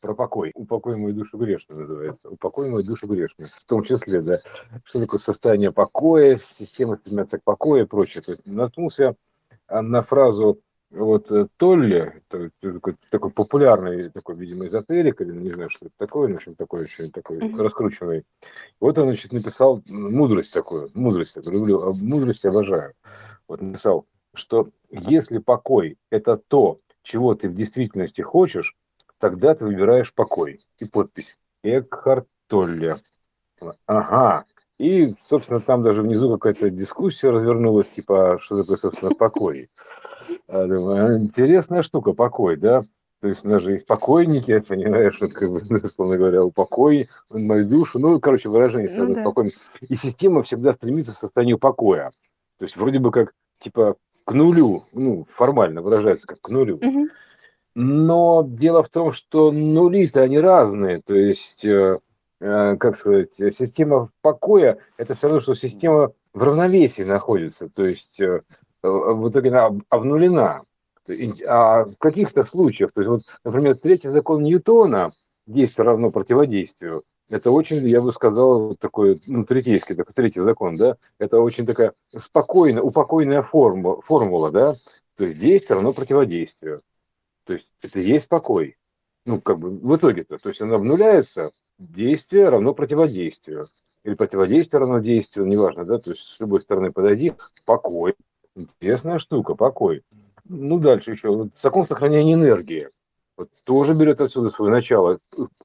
про покой. Упокой мою душу грешную называется. Упокой мою душу грешную. В том числе, да. Что такое состояние покоя, система стремится к покою и прочее. То есть наткнулся на фразу вот э, Толли, такой, такой популярный, такой, видимо, эзотерик, или не знаю, что это такое, в общем, такой очень такой раскрученный. Вот он, значит, написал мудрость такую, мудрость, такую, люблю, а мудрость обожаю. Вот написал, что если покой – это то, чего ты в действительности хочешь, тогда ты выбираешь покой. И подпись Экхарт Толли. Ага, и, собственно, там даже внизу какая-то дискуссия развернулась, типа, «А что такое, собственно, покой. А, «А, интересная штука, покой, да? То есть у нас же есть покойники, понимаешь, вот, как бы, условно говоря, упокой мою душу. Ну, короче, выражение ну, да. покоем. И система всегда стремится к состоянию покоя. То есть вроде бы как, типа, к нулю, ну, формально выражается как к нулю. Угу. Но дело в том, что нули-то они разные. То есть э, Э, как сказать, система покоя – это все равно, что система в равновесии находится, то есть э, в итоге она обнулена. А в каких-то случаях, то есть вот, например, третий закон Ньютона, действие равно противодействию, это очень, я бы сказал, такой, ну, третейский, такой третий закон, да, это очень такая спокойная, упокойная формула, формула, да, то есть действие равно противодействию. То есть это есть покой. Ну, как бы в итоге-то, то есть она обнуляется, действие равно противодействию. Или противодействие равно действию, неважно, да, то есть с любой стороны подойди, покой. Интересная штука, покой. Ну, дальше еще. Вот, закон сохранения энергии. Вот, тоже берет отсюда свое начало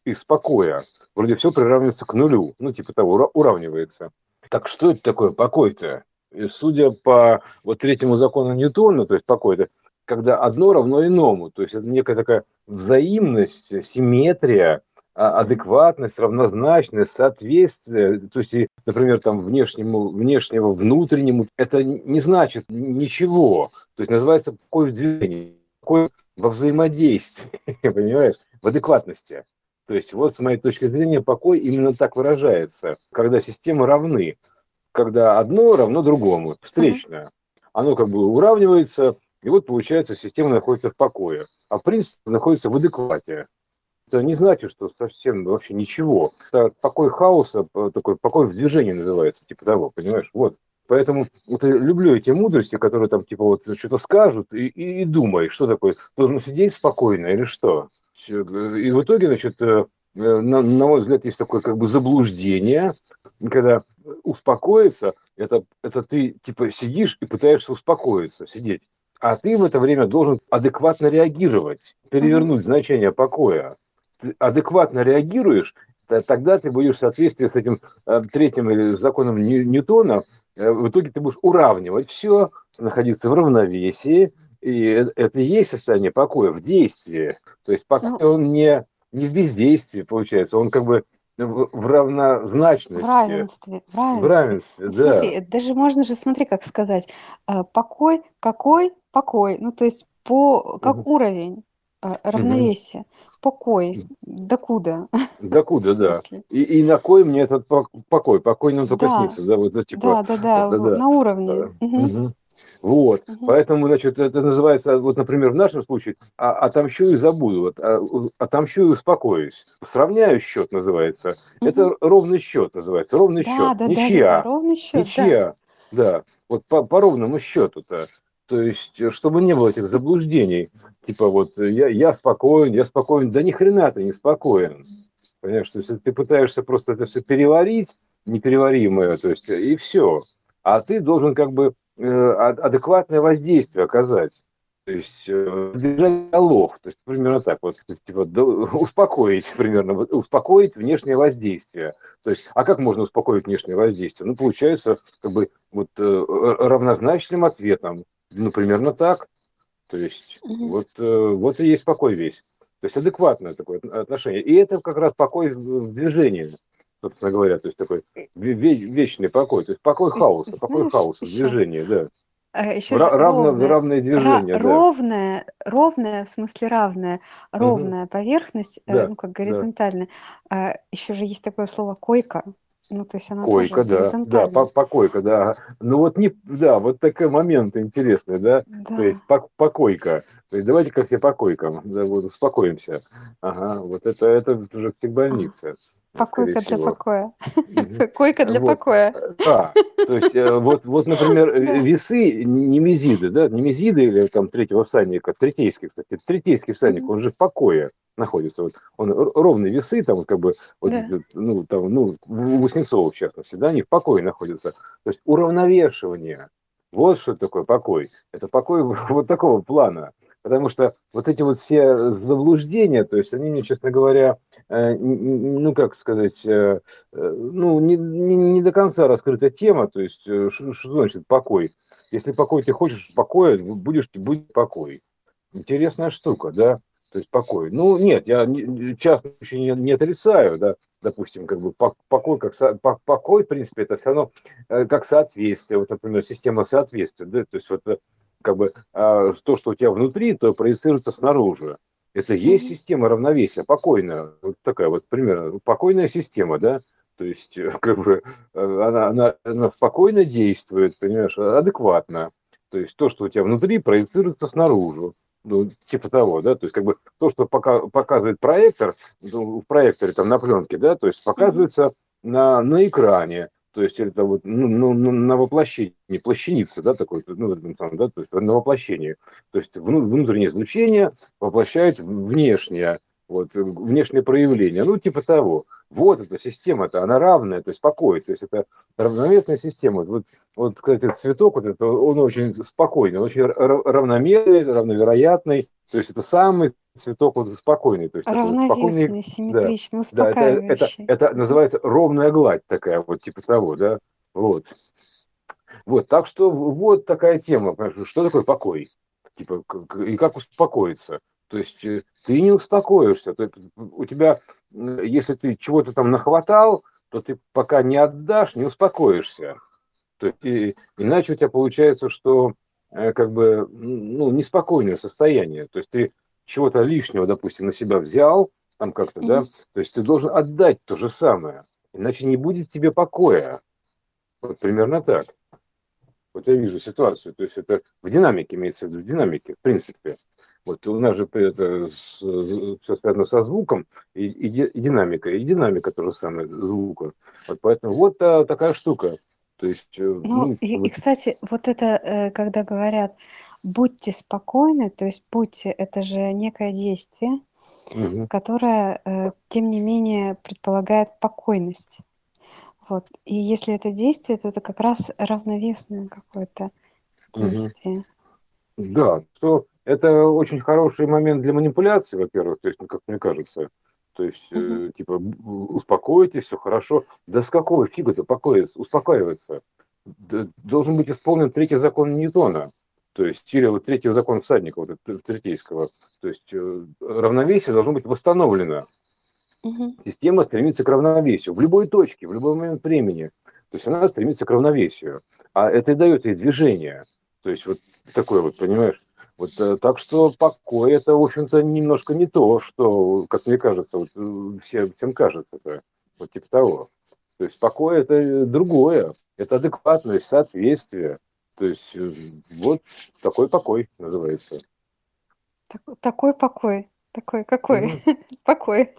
из покоя. Вроде все приравнивается к нулю. Ну, типа того, уравнивается. Так что это такое покой-то? И судя по вот третьему закону Ньютона, то есть покой-то, когда одно равно иному. То есть это некая такая взаимность, симметрия, а, адекватность, равнозначность, соответствие, то есть, например, там внешнему, внешнего, внутреннему, это не значит ничего. То есть называется покой в движении, покой во взаимодействии, понимаешь, в адекватности. То есть вот с моей точки зрения покой именно так выражается, когда системы равны, когда одно равно другому, встречное. Оно как бы уравнивается, и вот получается система находится в покое, а принцип находится в адеквате это не значит, что совсем вообще ничего. Это покой хаоса, такой покой в движении называется, типа того, понимаешь? Вот. Поэтому вот люблю эти мудрости, которые там типа вот что-то скажут, и, и, и думай, что такое, должен сидеть спокойно или что. И в итоге, значит, э, на, на мой взгляд, есть такое как бы заблуждение, когда успокоиться, это, это ты типа сидишь и пытаешься успокоиться, сидеть. А ты в это время должен адекватно реагировать, перевернуть значение покоя адекватно реагируешь, тогда ты будешь в соответствии с этим э, третьим или законом Ньютона, э, в итоге ты будешь уравнивать все, находиться в равновесии, и это и есть состояние покоя в действии. То есть покой, ну, он не, не в бездействии, получается, он как бы в равнозначности. В равенстве. В равенстве, в равенстве да. Смотри, даже можно же, смотри, как сказать, э, покой, какой, покой, ну то есть по, как угу. уровень равновесия. Угу покой. Докуда? Докуда, да. И, и на кой мне этот покой? Покой нам только да. снится, да, вот типа. Да, да, да, да, да. на уровне. Да. Угу. Угу. Вот, угу. поэтому, значит, это называется, вот, например, в нашем случае, а, отомщу и забуду, вот, а, отомщу и успокоюсь. Сравняю счет называется. Угу. Это ровный счет называется, ровный да, счет, да, ничья. Да, да, ровный счет, ничья, да. да. Вот по, по ровному счету-то. То есть, чтобы не было этих заблуждений, типа вот я, я спокоен, я спокоен, да ни хрена ты не спокоен. Понимаешь, то есть ты пытаешься просто это все переварить, непереваримое, то есть и все. А ты должен как бы э, адекватное воздействие оказать. То есть э, держать диалог, то есть примерно так вот, то есть, типа, успокоить примерно, успокоить внешнее воздействие. То есть, а как можно успокоить внешнее воздействие? Ну, получается, как бы вот э, равнозначным ответом. Ну, примерно так. То есть угу. вот, э, вот и есть покой весь. То есть адекватное такое отношение. И это как раз покой в движении, собственно говоря. То есть такой вечный покой. То есть покой хаоса, покой хаоса в движении, да. А еще Ра- равно, ровное, равное движение, ра- да. ровное, ровное, в смысле равное, ровная угу. поверхность, э, да, ну как горизонтальная. Да. Еще же есть такое слово койка. Ну, то есть она Койка, да, да, по- покойка, да. Ну вот не, да, вот такой момент интересный, да, Да. то есть пок- покойка. То есть давайте как все по койкам, да, вот успокоимся. Ага, вот это, это уже к больнице. Покойка для всего. покоя. Койка для Вот. покоя. Да, то есть э, вот, вот, например, весы немезиды, да, немезиды или там третьего всадника, третейский, кстати, третейский всадник, он же в покое находится, вот он ровные весы, там как бы, вот, Да. э, ну, там, ну, у Васнецова, в частности, да, они в покое находятся, то есть уравновешивание, вот что такое покой, это покой вот такого плана, потому что вот эти вот все заблуждения, то есть они мне, честно говоря, э, ну, как сказать, э, э, ну, не, не, не до конца раскрыта тема, то есть, что, что значит покой? Если покой ты хочешь покоя, будешь, будет покой. Интересная штука, да, то есть покой. Ну, нет, я часто очень не, не отрицаю, да, допустим, как бы пок- покой, как со- по- покой, в принципе, это все равно как соответствие, вот, например, система соответствия, да, то есть вот как бы а, то, что у тебя внутри, то проецируется снаружи. Это есть система равновесия, покойная, вот такая вот примерно, покойная система, да, то есть э, как бы э, она, она, она спокойно действует, понимаешь, адекватно. То есть то, что у тебя внутри, проецируется снаружи. Ну, типа того, да, то есть как бы то, что пока, показывает проектор, ну, в проекторе там на пленке, да, то есть показывается на, на экране, то есть это вот ну, ну, ну, на воплощении, плащаница, да, такой, ну, там, да, то есть на воплощении. То есть вну- внутреннее излучение воплощает внешнее, вот, внешнее проявление, ну, типа того. Вот эта система-то, она равная, то есть покой, то есть это равномерная система. Вот, вот, кстати, цветок, вот это, он очень спокойный, очень ра- равномерный, равновероятный, то есть это самый цветок вот спокойный, то есть такой вот спокойный, Равновесный, симметричный, да, это, это, успокаивающий. это называется ровная гладь такая, вот типа того, да, вот. Вот, так что вот такая тема, что такое покой, типа, и как успокоиться. То есть э, ты не успокоишься, есть у тебя, если ты чего-то там нахватал, то ты пока не отдашь, не успокоишься. То есть, и- иначе у тебя получается, что э, как бы ну, неспокойное состояние. То есть ты чего-то лишнего, допустим, на себя взял, там как-то, да, то есть ты должен отдать то же самое, иначе не будет тебе покоя. Вот примерно так. Вот я вижу ситуацию, то есть это в динамике имеется в виду, в динамике, в принципе. Вот у нас же это все связано со звуком и, и, и динамика, и динамика то же самое звука. Вот поэтому вот а, такая штука. То есть, э, Ну, ну, и, и, вот, кстати, вот это, э, когда говорят, будьте спокойны, то есть будьте, это же некое действие, мгм, которое, э, тем не менее, предполагает покойность. Вот. И если это действие, то это как раз равновесное какое-то действие. Да, что это очень хороший момент для манипуляции, во-первых, то есть, ну, как мне кажется. То есть, Мгм. э, типа, успокойтесь, все хорошо. Да с какого фига-то успокаивается? Должен быть исполнен третий закон Ньютона. То есть, или вот третий закон всадника, вот третейского. То есть, э, равновесие должно быть восстановлено. Система стремится к равновесию в любой точке, в любой момент времени. То есть она стремится к равновесию. А это и дает ей движение. То есть вот такое вот, понимаешь? Вот э, так что покой это, в общем-то, немножко не то, что, как мне кажется, вот, э, все, всем кажется. -то. Вот типа того. То есть покой это другое. Это адекватность, соответствие. То есть э, вот такой покой называется. Так- такой покой. Такой какой? Мгм. Покой.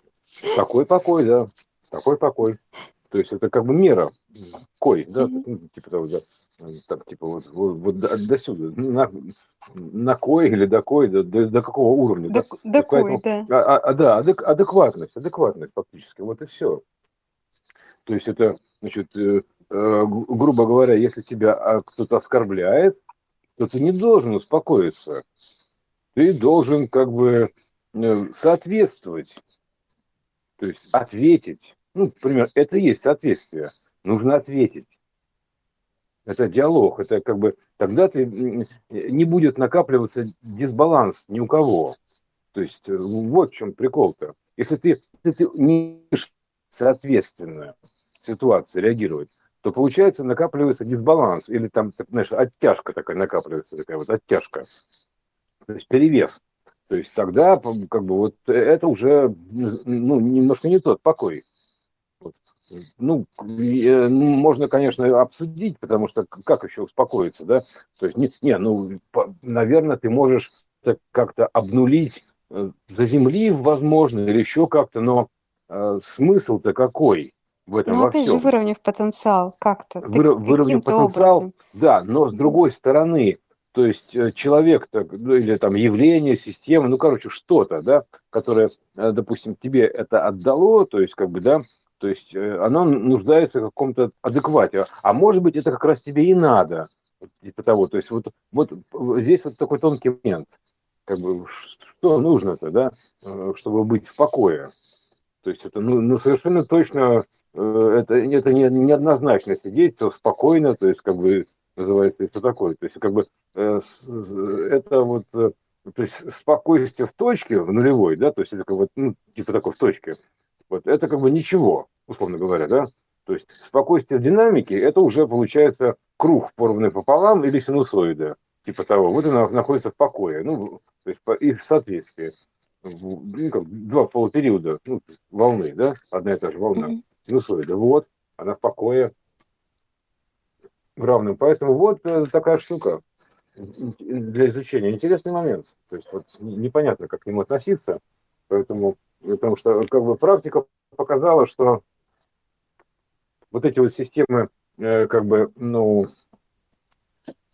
Такой покой, да. Такой покой. То есть это как бы мера. Кой, да, ну, типа того, да. Так, типа вот, вот, вот до, до сюда. На, на кой или до кой, до, до, до какого уровня. да. Дак- Такой, поэтому- да. А, а- а, да, адек- адекватность, адекватность фактически, вот и все. То есть это, значит, э, грубо говоря, если тебя а, кто-то оскорбляет, то ты не должен успокоиться. Ты должен как бы э, соответствовать, то есть ответить. Ну, например, это и есть соответствие. Нужно ответить. Это диалог, это как бы тогда ты не будет накапливаться дисбаланс ни у кого. То есть э, вот в чем прикол-то. Если ты, если ты не соответственно ситуации реагировать, то получается накапливается дисбаланс или там, знаешь, оттяжка такая накапливается, такая вот оттяжка, то есть перевес. То есть тогда как бы вот это уже ну, немножко не тот покой. Вот. ну, э, ну, можно, конечно, обсудить, потому что как еще успокоиться, да? То есть, не, не ну, наверное, ты можешь как-то обнулить, э, заземлив, возможно, или еще как-то, но э, смысл-то какой в этом Ну, во опять же, всем? выровняв потенциал как-то, выровнять каким-то потенциал, образом. да, но с другой стороны, то есть э, человек ну, или там явление, система, ну, короче, что-то, да, которое, э, допустим, тебе это отдало, то есть, как бы, да, то есть э, оно нуждается в каком-то адеквате. А может быть, это как раз тебе и надо. Типа того. То есть вот, вот здесь вот такой тонкий момент. Как бы, что нужно-то, да, чтобы быть в покое. То есть это ну, ну, совершенно точно, э, это, это не, неоднозначно сидеть, то спокойно, то есть как бы называется, что такое. То есть как бы э, это вот, э, то есть спокойствие в точке, в нулевой, да, то есть это как бы, ну, типа такой в точке, вот это как бы ничего, условно говоря, да. То есть спокойствие в динамике, это уже получается круг, порванный пополам или синусоида, типа того. Вот она находится в покое, ну, то есть и в соответствии ну, как, два полупериода ну, волны, да, одна и та же волна, mm-hmm. синусоида. Вот, она в покое в равном. Поэтому вот э, такая штука для изучения. Интересный момент. То есть вот непонятно, как к нему относиться. Поэтому, потому что как бы практика показала, что вот эти вот системы э, как бы, ну,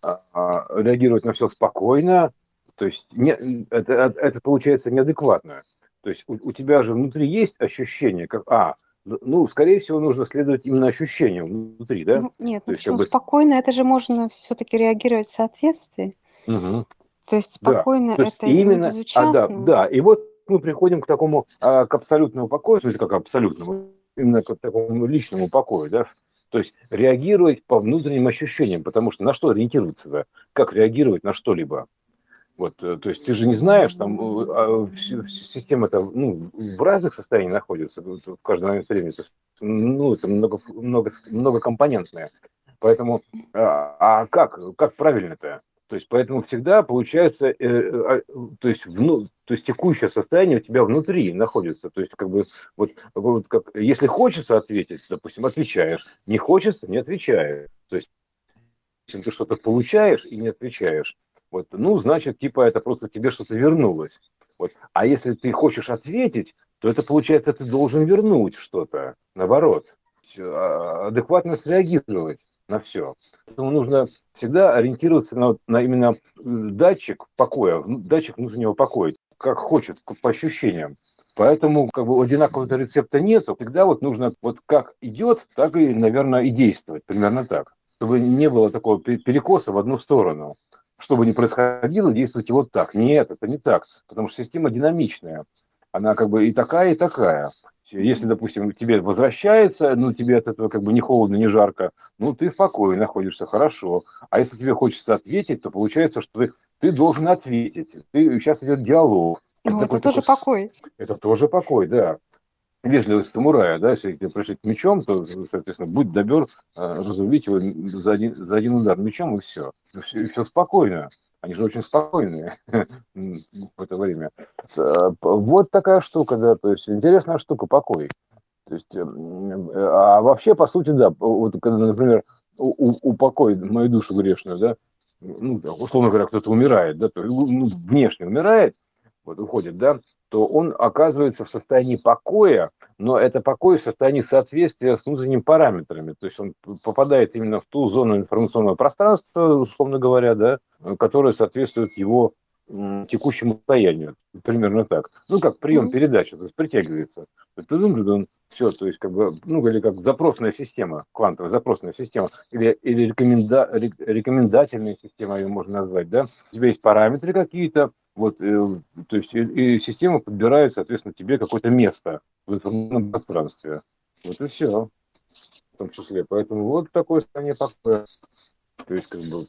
а, а, реагировать на все спокойно, то есть не, это, это получается неадекватно. То есть у, у тебя же внутри есть ощущение, как, а, ну, скорее всего, нужно следовать именно ощущениям внутри, да? Ну, нет, ну почему? Как бы... Спокойно, это же можно все-таки реагировать в соответствии. Угу. То есть спокойно да. То есть это именно, а, да, да, и вот мы приходим к такому, а, к абсолютному покою, то есть как абсолютному, именно к такому личному покою, да? То есть реагировать по внутренним ощущениям, потому что на что ориентироваться, да? Как реагировать на что-либо? Вот, э, то есть ты же не знаешь, там э, а, система там, ну, в разных состояниях находится в каждом момент времени. Ну, это много, много, многокомпонентное. Поэтому, а, а как, как правильно-то? То есть, поэтому всегда получается, э, э, то есть, вну, то есть текущее состояние у тебя внутри находится. То есть, как бы, вот, вот как, если хочется ответить, допустим, отвечаешь, не хочется, не отвечаешь. То есть, если ты что-то получаешь и не отвечаешь, вот, ну, значит, типа это просто тебе что-то вернулось. Вот. А если ты хочешь ответить, то это получается, ты должен вернуть что-то, наоборот, а, адекватно среагировать на все. Поэтому нужно всегда ориентироваться на, на именно датчик покоя, датчик внутреннего покоя, как хочет, по ощущениям. Поэтому как бы одинакового рецепта нету. Всегда вот нужно вот как идет, так и, наверное, и действовать. Примерно так. Чтобы не было такого перекоса в одну сторону что бы ни происходило, действуйте вот так. Нет, это не так, потому что система динамичная. Она как бы и такая, и такая. Если, допустим, тебе возвращается, ну, тебе от этого как бы не холодно, не жарко, ну, ты в покое находишься, хорошо. А если тебе хочется ответить, то получается, что ты, ты должен ответить. Ты, сейчас идет диалог. Ну, это, это тоже такой, покой. Это тоже покой, да вежливость самурая, да, если тебе пришить мечом, то, соответственно, будь добер а, разрубить его за один, за один удар мечом, и все. все. Все спокойно. Они же очень спокойные в это время. А, вот такая штука, да, то есть интересная штука, покой. То есть, эм, а вообще, по сути, да, вот когда, например, упокой мою душу грешную, да, ну, условно говоря, кто-то умирает, да, то, ну, внешне умирает, вот уходит, да, то он оказывается в состоянии покоя, но это покой в состоянии соответствия с внутренними параметрами. То есть он попадает именно в ту зону информационного пространства, условно говоря, да, которая соответствует его текущему состоянию. Примерно так. Ну, как прием передачи, то есть притягивается. Все, то есть как бы, ну, или как запросная система, квантовая запросная система, или, или рекоменда, рекомендательная система ее можно назвать, да. У тебя есть параметры какие-то, вот, э, то есть и, и система подбирает, соответственно, тебе какое-то место в информационном пространстве. Вот и все, в том числе. Поэтому вот такое состояние покоя. То есть, как бы,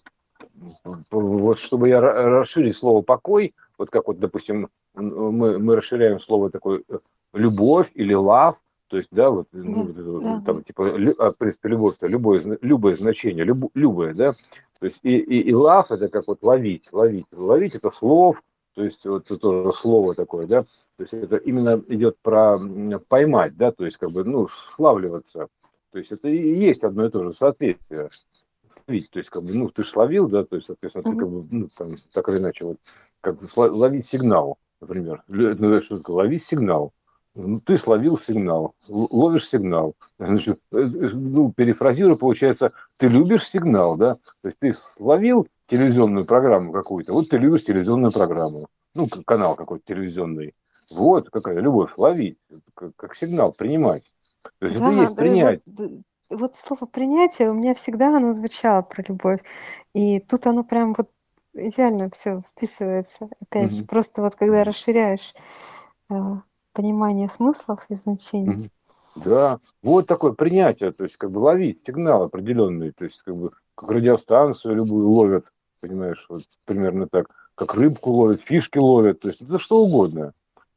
вот чтобы я расширить слово покой, вот как вот, допустим, мы, мы расширяем слово такое э, любовь или лав, то есть, да, вот, ну, да, ну, да. там, типа, а, в принципе, любовь, это любое, любое значение, люб, любое, да, то есть, и, и, и лав, это как вот ловить, ловить, ловить, это слов, то есть вот это тоже слово такое, да, то есть это именно идет про поймать, да, то есть как бы, ну, славливаться, То есть это и есть одно и то же соответствие. Ведь, то есть, как бы, ну, ты же словил, да, то есть, соответственно, ты как бы, ну, там, так или иначе, вот, как бы ловить сигнал, например. Ловить сигнал. Ну, ты словил сигнал, ловишь сигнал. Значит, э, э, ну, перефразирую, получается, ты любишь сигнал, да? То есть ты словил телевизионную программу какую-то, вот ты любишь телевизионную программу, ну, канал какой-то телевизионный. Вот какая любовь, ловить, как, как сигнал, принимать. То есть да, это есть принять. Вот, вот слово принятие у меня всегда оно звучало про любовь. И тут оно прям вот идеально все вписывается. Опять же, просто вот когда расширяешь э, понимание смыслов и значений. Да, вот такое принятие, то есть как бы ловить сигнал определенный, то есть как бы как радиостанцию любую ловят, понимаешь, вот примерно так, как рыбку ловят, фишки ловят, то есть это что угодно.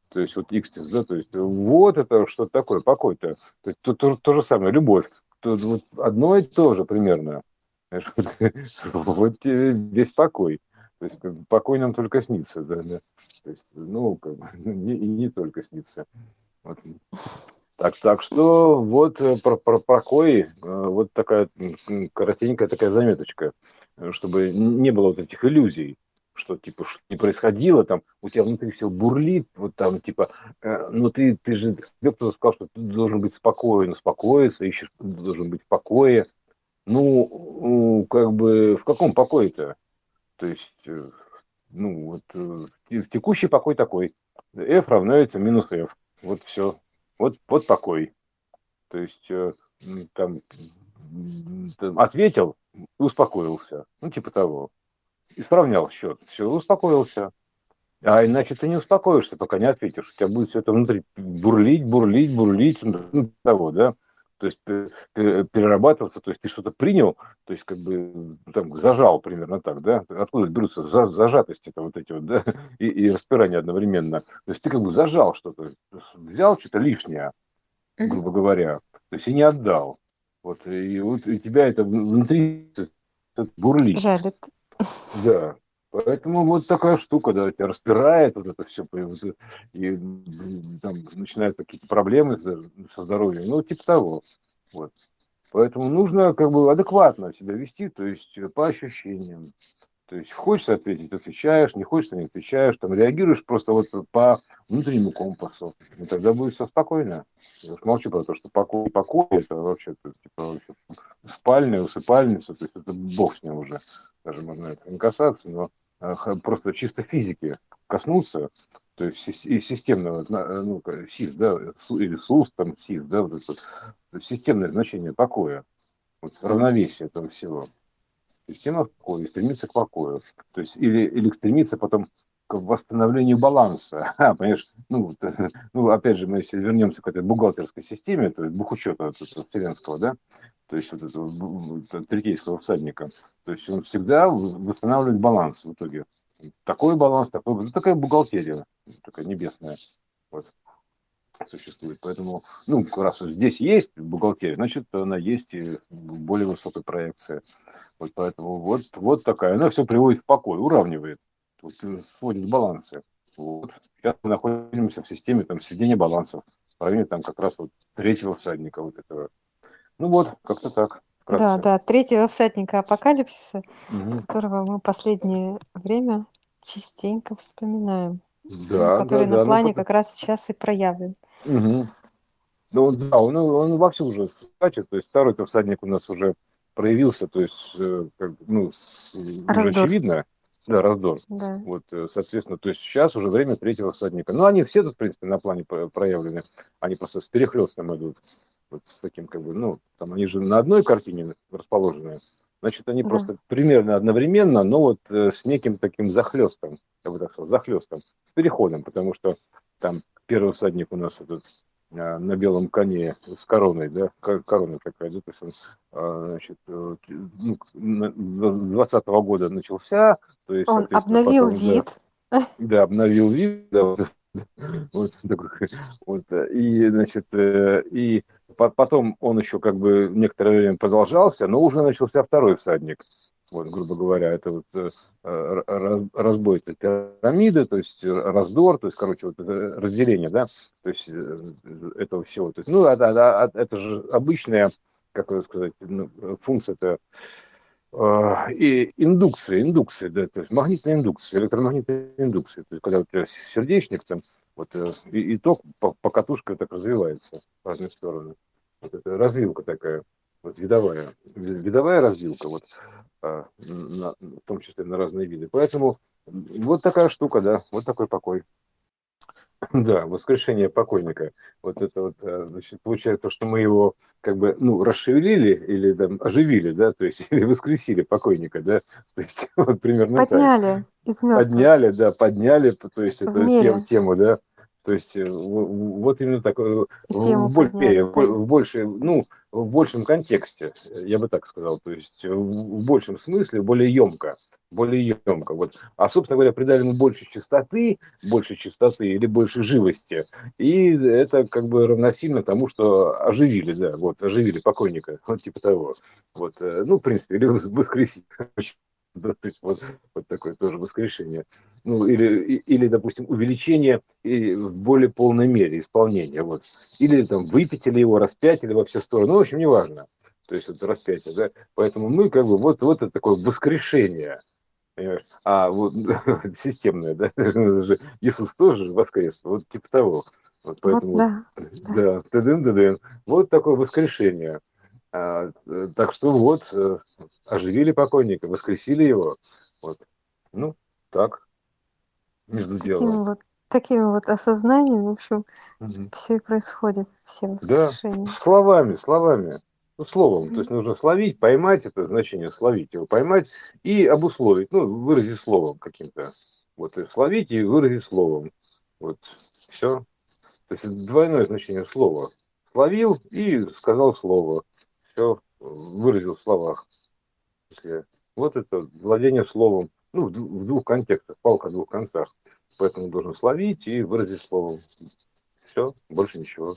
То есть вот икстис, да, то есть вот это что-то такое, покой-то. То есть то, то, то же самое, любовь. То, вот одно и то же примерно. Вот весь покой. То есть покой нам только снится, да, да. То есть, ну, как бы, не, и не только снится. Вот. Так, так что вот э, про, про покой, э, вот такая коротенькая такая заметочка, чтобы не было вот этих иллюзий, что типа что не происходило, там у тебя внутри все бурлит, вот там типа, э, ну ты, ты же, тебе кто-то сказал, что ты должен быть спокоен, успокоиться, ищешь, должен быть в покое. Ну, как бы, в каком покое-то? То есть, э, ну, вот э, текущий покой такой. F равняется минус F. Вот все. Вот, вот покой. То есть, э, там, ответил успокоился. Ну, типа того. И сравнял счет. Все, успокоился. А иначе ты не успокоишься, пока не ответишь. У тебя будет все это внутри бурлить, бурлить, бурлить. Ну, того, да то есть перерабатываться, то есть ты что-то принял, то есть как бы там зажал примерно так, да, откуда берутся за, зажатости-то вот эти вот, да, и, и распирание одновременно. То есть ты как бы зажал что-то, взял что-то лишнее, грубо говоря, то есть и не отдал. Вот, и вот и тебя это внутри бурлит. Жалит. Да, Поэтому вот такая штука, да, тебя распирает вот это все, и там начинаются какие-то проблемы со здоровьем, ну, типа того. Вот. Поэтому нужно как бы адекватно себя вести, то есть по ощущениям. То есть хочешь ответить, отвечаешь, не хочешь, не отвечаешь, там реагируешь просто вот по внутреннему компасу. И тогда будет все спокойно. Я уж молчу про то, что покой, покой это вообще, типа, вообще спальня, усыпальница, то есть это бог с ним уже. Даже можно это не касаться, но Э, просто чисто физики коснуться, то есть и системного, э, ну, СИС, да, или СУС, там, СИС, да, вот это, системное значение покоя, вот, равновесие этого всего. Система покоя стремится к покою. То есть или, или стремится потом к восстановлению баланса. А, понимаешь, ну, вот, ну, опять же, мы если вернемся к этой бухгалтерской системе, то есть бухучета вселенского, да, то есть вот этого третейского всадника. То есть он всегда восстанавливает баланс в итоге. Такой баланс, такой, ну, такая бухгалтерия, такая небесная вот, существует. Поэтому, ну, раз здесь есть бухгалтерия, значит, она есть и более высокая проекция. Вот поэтому вот, вот такая. Она все приводит в покой, уравнивает, вот, сводит балансы. Вот. Сейчас мы находимся в системе там, сведения балансов. В районе там как раз вот третьего всадника вот этого ну вот, как-то так. Вкратце. Да, да, третьего всадника апокалипсиса, угу. которого мы последнее время частенько вспоминаем. Да, который да, на да, ну плане ну, как раз сейчас и проявлен. Угу. Ну, он, да, он, он вовсю уже скачет, то есть второй-то всадник у нас уже проявился, то есть, э, как, ну, с, уже очевидно, да, раздор. Да. Вот, э, соответственно, то есть сейчас уже время третьего всадника. Ну, они все тут, в принципе, на плане проявлены, они просто с перехлестом идут вот с таким как бы, ну, там они же на одной картине расположены, значит, они да. просто примерно одновременно, но вот э, с неким таким захлестом, я бы так сказал, захлестом, с переходом, потому что там первый всадник у нас этот э, на белом коне с короной, да, корона такая, да, то есть он, э, значит, э, ну, 20 года начался, то есть, он обновил потом, вид. Да, да, обновил вид, да, вот, вот, и, значит, и Потом он еще как бы некоторое время продолжался, но уже начался второй всадник. Вот, грубо говоря, это вот э, разбой этой пирамиды, то есть раздор, то есть, короче, вот это разделение, да, то есть э, этого всего. То есть, ну, это, это, это же обычная как это сказать, ну, функция это э, и индукция, индукция, да, то есть магнитная индукция, электромагнитная индукция. То есть, когда у тебя сердечник, там, вот, э, и, ток по, по катушке так развивается в разные стороны. Вот это развилка такая, вот видовая, видовая развилка, вот, а, на, в том числе на разные виды. Поэтому вот такая штука, да, вот такой покой. Да, воскрешение покойника. Вот это вот, а, значит, получается то, что мы его как бы, ну, расшевелили или там оживили, да, то есть, или воскресили покойника, да, то есть, вот примерно Подняли так. из мертвых. Подняли, да, подняли, то есть, эту тему, тему, да, то есть, э, вот именно так, э, в, более, в, в больше, ну, в большем контексте, я бы так сказал, то есть в большем смысле, более емко, более емко. Вот. А, собственно говоря, придали ему больше чистоты, больше чистоты или больше живости, и это как бы равносильно тому, что оживили, да, вот, оживили покойника, вот типа того. Вот, э, ну, в принципе, или есть вот, вот такое тоже воскрешение. Ну, или, или, допустим, увеличение в более полной мере исполнения. Вот. Или там выпятили его, распятили во все стороны. Ну, в общем, неважно. То есть это распятие, да. Поэтому мы как бы вот, вот это такое воскрешение. Понимаешь? А вот системное, да, Иисус тоже воскрес, вот типа того. Вот поэтому, вот, да, да, да, тадын, тадын. вот такое воскрешение. А, э, так что вот, э, оживили покойника, воскресили его. Вот. Ну, так, между такими делом. Вот, такими вот осознаниями, в общем, угу. все и происходит, все воскрешения. Да, словами, словами. Ну, словом, то есть нужно словить, поймать это значение, словить его, поймать и обусловить, ну, выразить словом каким-то. Вот, и словить и выразить словом. Вот, все. То есть двойное значение слова. Словил и сказал слово все выразил в словах. Вот это владение словом, ну, в двух контекстах, палка в двух концах. Поэтому должен словить и выразить словом. Все, больше ничего.